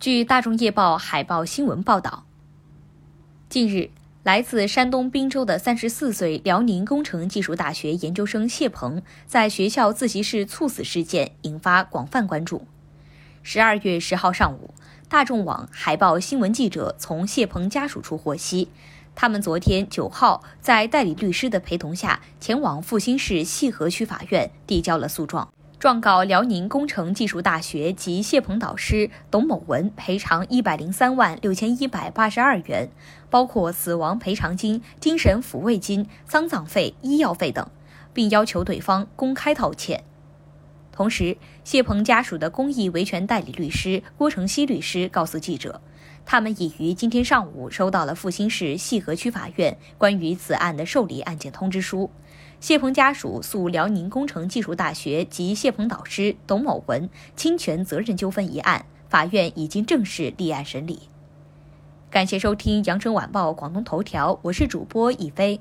据大众夜报海报新闻报道，近日，来自山东滨州的三十四岁辽宁工程技术大学研究生谢鹏在学校自习室猝死事件引发广泛关注。十二月十号上午，大众网海报新闻记者从谢鹏家属处获悉，他们昨天九号在代理律师的陪同下，前往阜新市西河区法院递交了诉状。状告辽宁工程技术大学及谢鹏导师董某文赔偿一百零三万六千一百八十二元，包括死亡赔偿金、精神抚慰金、丧葬费、医药费等，并要求对方公开道歉。同时，谢鹏家属的公益维权代理律师郭成熙律师告诉记者，他们已于今天上午收到了阜新市西河区法院关于此案的受理案件通知书。谢鹏家属诉辽宁工程技术大学及谢鹏导师董某文侵权责任纠纷一案，法院已经正式立案审理。感谢收听羊城晚报广东头条，我是主播一飞。